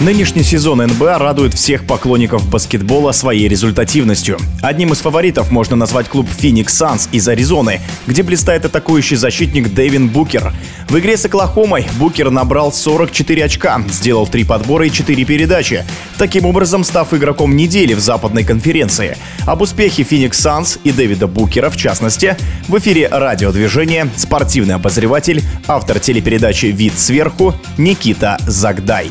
Нынешний сезон НБА радует всех поклонников баскетбола своей результативностью. Одним из фаворитов можно назвать клуб Phoenix Suns из Аризоны, где блистает атакующий защитник Дэвин Букер. В игре с Оклахомой Букер набрал 44 очка, сделал 3 подбора и 4 передачи, таким образом став игроком недели в западной конференции. Об успехе Phoenix Suns и Дэвида Букера, в частности, в эфире радиодвижения спортивный обозреватель, автор телепередачи «Вид сверху» Никита Загдай.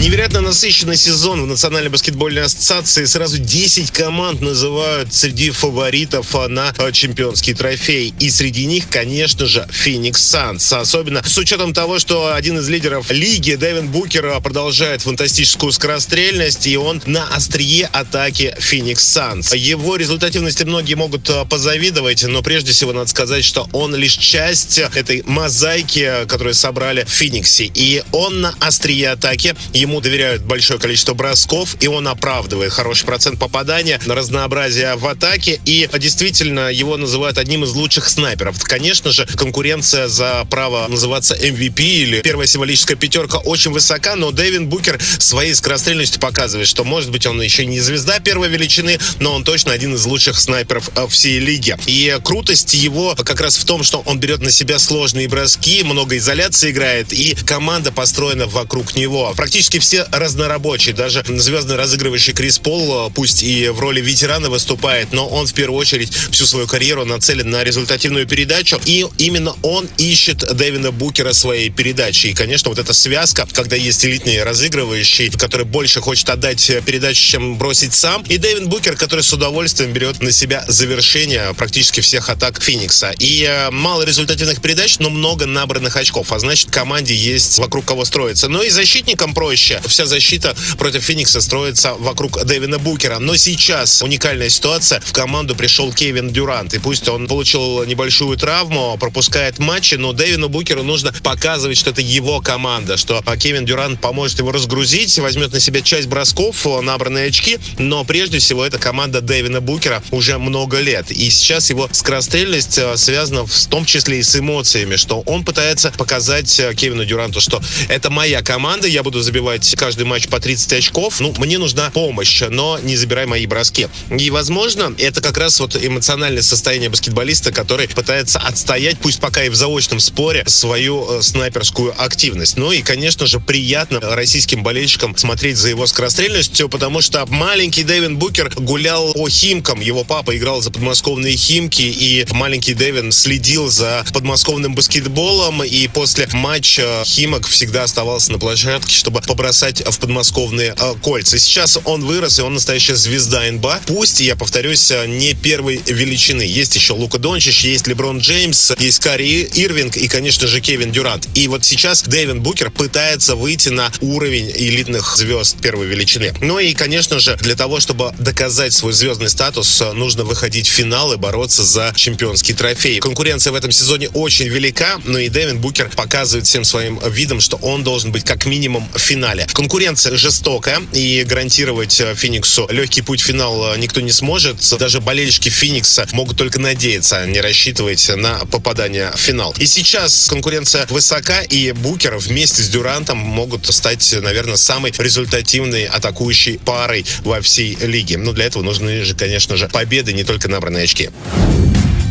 Невероятно насыщенный сезон в Национальной баскетбольной ассоциации. Сразу 10 команд называют среди фаворитов на э, чемпионский трофей. И среди них, конечно же, Феникс Санс. Особенно с учетом того, что один из лидеров лиги, Дэвин Букер, э, продолжает фантастическую скорострельность, и он на острие атаки Феникс Санс. Его результативности многие могут э, позавидовать, но прежде всего надо сказать, что он лишь часть этой мозаики, которую собрали в Фениксе. И он на острие атаки. Ему ему доверяют большое количество бросков, и он оправдывает хороший процент попадания на разнообразие в атаке, и действительно его называют одним из лучших снайперов. Конечно же, конкуренция за право называться MVP или первая символическая пятерка очень высока, но Дэвин Букер своей скорострельностью показывает, что, может быть, он еще не звезда первой величины, но он точно один из лучших снайперов э, всей лиги. И крутость его как раз в том, что он берет на себя сложные броски, много изоляции играет, и команда построена вокруг него. Практически все разнорабочие. Даже звездный разыгрывающий Крис Пол, э, пусть и в роли ветерана выступает, но он в первую очередь всю свою карьеру нацелен на результативную передачу. И именно он ищет Дэвина Букера своей передачи. И, конечно, вот эта связка, когда есть элитный разыгрывающий, который больше хочет отдать передачу, чем бросить сам. И Дэвин Букер, который с удовольствием берет на себя завершение практически всех атак Феникса. И э, мало результативных передач, но много набранных очков. А значит, команде есть вокруг кого строиться. Но и защитникам проще проще. Вся защита против Феникса строится вокруг Дэвина Букера. Но сейчас уникальная ситуация. В команду пришел Кевин Дюрант. И пусть он получил небольшую травму, пропускает матчи, но Дэвину Букеру нужно показывать, что это его команда, что Кевин Дюрант поможет его разгрузить, возьмет на себя часть бросков, набранные очки, но прежде всего это команда Дэвина Букера уже много лет. И сейчас его скорострельность э, связана в том числе и с эмоциями, что он пытается показать э, Кевину Дюранту, что это моя команда, я буду забивать выигрывать каждый матч по 30 очков, ну, мне нужна помощь, но не забирай мои броски. И, возможно, это как раз вот эмоциональное состояние баскетболиста, который пытается отстоять, пусть пока и в заочном споре, свою э, снайперскую активность. Ну и, конечно же, приятно российским болельщикам смотреть за его скорострельностью, потому что маленький Дэвин Букер гулял по Химкам. Его папа играл за подмосковные Химки, и маленький Дэвин следил за подмосковным баскетболом, и после матча Химок всегда оставался на площадке, чтобы бросать в подмосковные э, кольца. Сейчас он вырос, и он настоящая звезда НБА. Пусть, я повторюсь, э, не первой величины. Есть еще Лука Дончич, есть Леброн Джеймс, есть Кари Ирвинг и, конечно же, Кевин Дюрант. И вот сейчас Дэвин Букер пытается выйти на уровень элитных звезд первой величины. Ну и, конечно же, для того, чтобы доказать свой звездный статус, э, нужно выходить в финал и бороться за чемпионский трофей. Конкуренция в этом сезоне очень велика, но и Дэвин Букер показывает всем своим видом, что он должен быть как минимум в финале финале. Конкуренция жестокая, и гарантировать э, Фениксу легкий путь в финал э, никто не сможет. Даже болельщики Феникса могут только надеяться, а не рассчитывать на попадание в финал. И сейчас конкуренция высока, и Букер вместе с Дюрантом могут стать, наверное, самой результативной атакующей парой во всей лиге. Но для этого нужны же, конечно же, победы, не только набранные очки.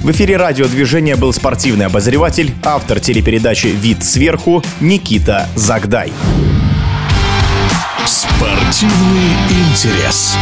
В эфире радиодвижения был спортивный обозреватель, автор телепередачи «Вид сверху» Никита Загдай. Спортивный интерес.